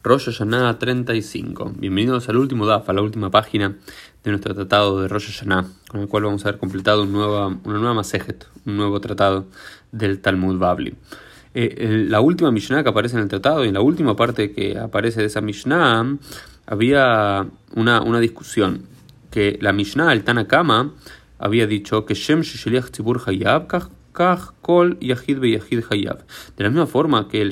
Rosh Hashanah 35. Bienvenidos al último DAF, a la última página de nuestro tratado de Rosh Hashanah, con el cual vamos a haber completado una nueva, una nueva Masejet, un nuevo tratado del Talmud Babli. Eh, la última Mishnah que aparece en el tratado y en la última parte que aparece de esa Mishnah había una, una discusión que la Mishnah, el Tanakama, había dicho que Shem Shisheliach Tzibur De la misma forma que el,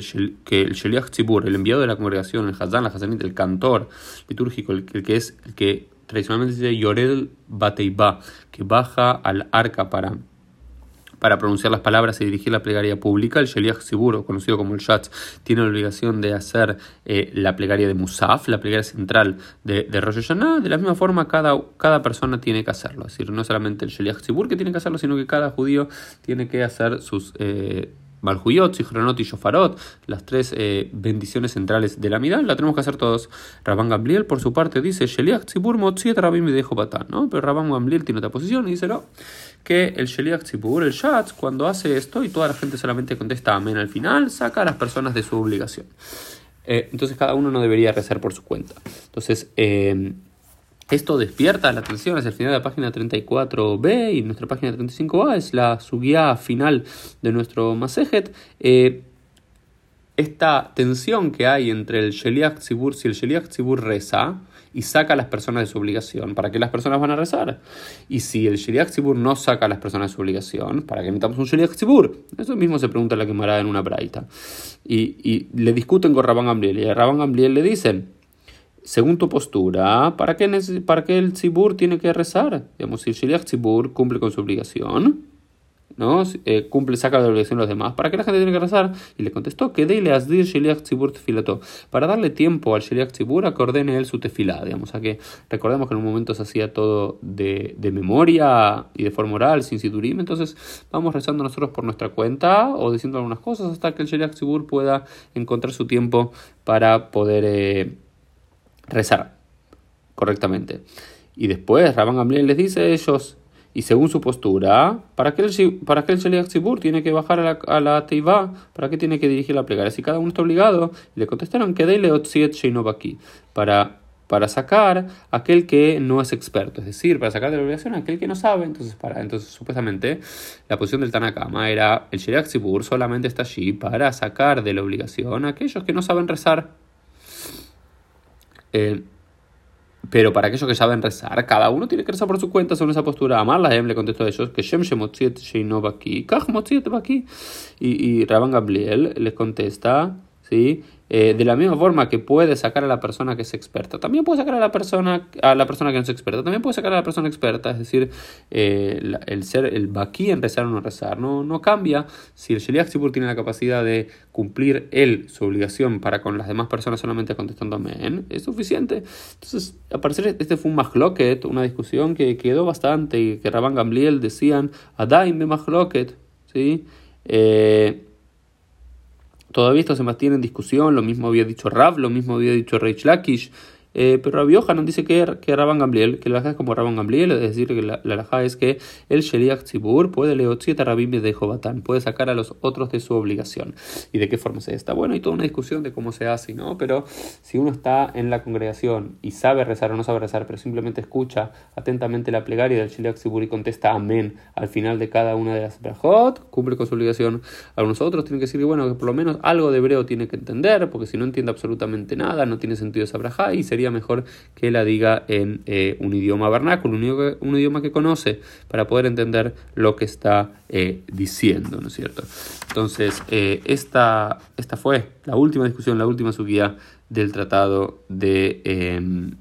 el Sheliach Tzibur, el enviado de la congregación, el Hazan, la Hazanit, el cantor litúrgico, el, que es el que tradicionalmente se dice Yorel Bateiba, que baja al arca para para pronunciar las palabras y dirigir la plegaria pública, el Sheliach Sibur, conocido como el Shatz, tiene la obligación de hacer eh, la plegaria de Musaf, la plegaria central de, de Rosh Hashanah. De la misma forma, cada, cada persona tiene que hacerlo. Es decir, no solamente el Sheliach Sibur que tiene que hacerlo, sino que cada judío tiene que hacer sus... Eh, Malhuyot, Sichronot y Shofarot, las tres eh, bendiciones centrales de la mirada, la tenemos que hacer todos. Rabban Gamliel, por su parte, dice, Sheliach Tzibur Motziet Rabim dejo Batán, ¿no? Pero Rabban Gamliel tiene otra posición y dice, que el Sheliach Tzibur, el Shatz, cuando hace esto y toda la gente solamente contesta amén al final, saca a las personas de su obligación. Eh, entonces cada uno no debería rezar por su cuenta. Entonces, eh, esto despierta la atención hacia el final de la página 34b y nuestra página 35a es la guía final de nuestro Masejet. Eh, esta tensión que hay entre el Sheliach Tzibur, si el Sheliach Tzibur reza y saca a las personas de su obligación, ¿para qué las personas van a rezar? Y si el Sheliach Tzibur no saca a las personas de su obligación, ¿para qué necesitamos un Sheliach Tzibur? Eso mismo se pregunta la quemará en una braita. Y, y le discuten con Rabban Gamliel y a Rabban Gamliel le dicen, según tu postura, ¿para qué, para qué el tzibur tiene que rezar? Digamos, si el shiliach tzibur cumple con su obligación, ¿no? Eh, cumple, saca de la obligación a los demás, ¿para qué la gente tiene que rezar? Y le contestó que le asdir shiliach tzibur tefilato, para darle tiempo al shiliach tzibur a que ordene él su tefilá, digamos, que recordemos que en un momento se hacía todo de, de memoria y de forma oral, sin siturim, entonces vamos rezando nosotros por nuestra cuenta o diciendo algunas cosas hasta que el shiliach tzibur pueda encontrar su tiempo para poder... Eh, rezar correctamente. Y después Rabban Gamliel les dice a ellos, y según su postura, ¿para qué el, para qué el Sheliach tiene que bajar a la, a la Teivá? ¿Para qué tiene que dirigir la plegaria? Si cada uno está obligado, le contestaron que Dele Otziet aquí para para sacar aquel que no es experto, es decir, para sacar de la obligación aquel que no sabe. Entonces, para, entonces supuestamente, la posición del Tanakama era el Sheriach solamente está allí para sacar de la obligación a aquellos que no saben rezar. Eh, pero para aquellos que saben rezar, cada uno tiene que rezar por su cuenta según esa postura. Amarla, le contestó a ellos que Shem Shemotziet Sheinobaki, Kach Motziet Baki. Y, y Rabban Gabriel les contesta, ¿sí? Eh, de la misma forma que puede sacar a la persona que es experta, también puede sacar a la persona, a la persona que no es experta, también puede sacar a la persona experta, es decir, eh, el ser, el baki en rezar o no rezar, no, no cambia si el Sheliach Sibur tiene la capacidad de cumplir él su obligación para con las demás personas solamente contestando amén, es suficiente. Entonces, a parecer este fue un mahloket, una discusión que quedó bastante y que Rabban Gamliel decían, Adaim de mahloket, ¿sí? Eh, Todavía esto se mantiene en discusión, lo mismo había dicho Rav, lo mismo había dicho Reich Lakish, eh, pero Rabbi Yohanan dice que, que Rabban Gamliel, que la es como Rabban Gamliel, es decir, que la, la es que el Sheliach Tzibur puede leotzit a Rabim de Jobatán, puede sacar a los otros de su obligación. ¿Y de qué forma se está? Bueno, hay toda una discusión de cómo se hace, ¿no? Pero si uno está en la congregación y sabe rezar o no sabe rezar, pero simplemente escucha atentamente la plegaria del Sheliach Tzibur y contesta amén al final de cada una de las brajot, cumple con su obligación. Algunos otros tienen que decir bueno, que por lo menos algo de hebreo tiene que entender, porque si no entiende absolutamente nada, no tiene sentido esa brajá y sería mejor que la diga en eh, un idioma vernáculo, un, idioma que conoce, para poder entender lo que está eh, diciendo, ¿no es cierto? Entonces, eh, esta, esta fue la última discusión, la última subida del tratado de, em,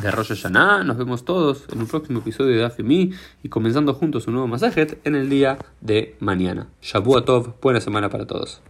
de Rosh Hashanah. Nos vemos todos en un próximo episodio de Afimi y comenzando juntos un nuevo masajet en el día de mañana. Shabu Tov, buena semana para todos.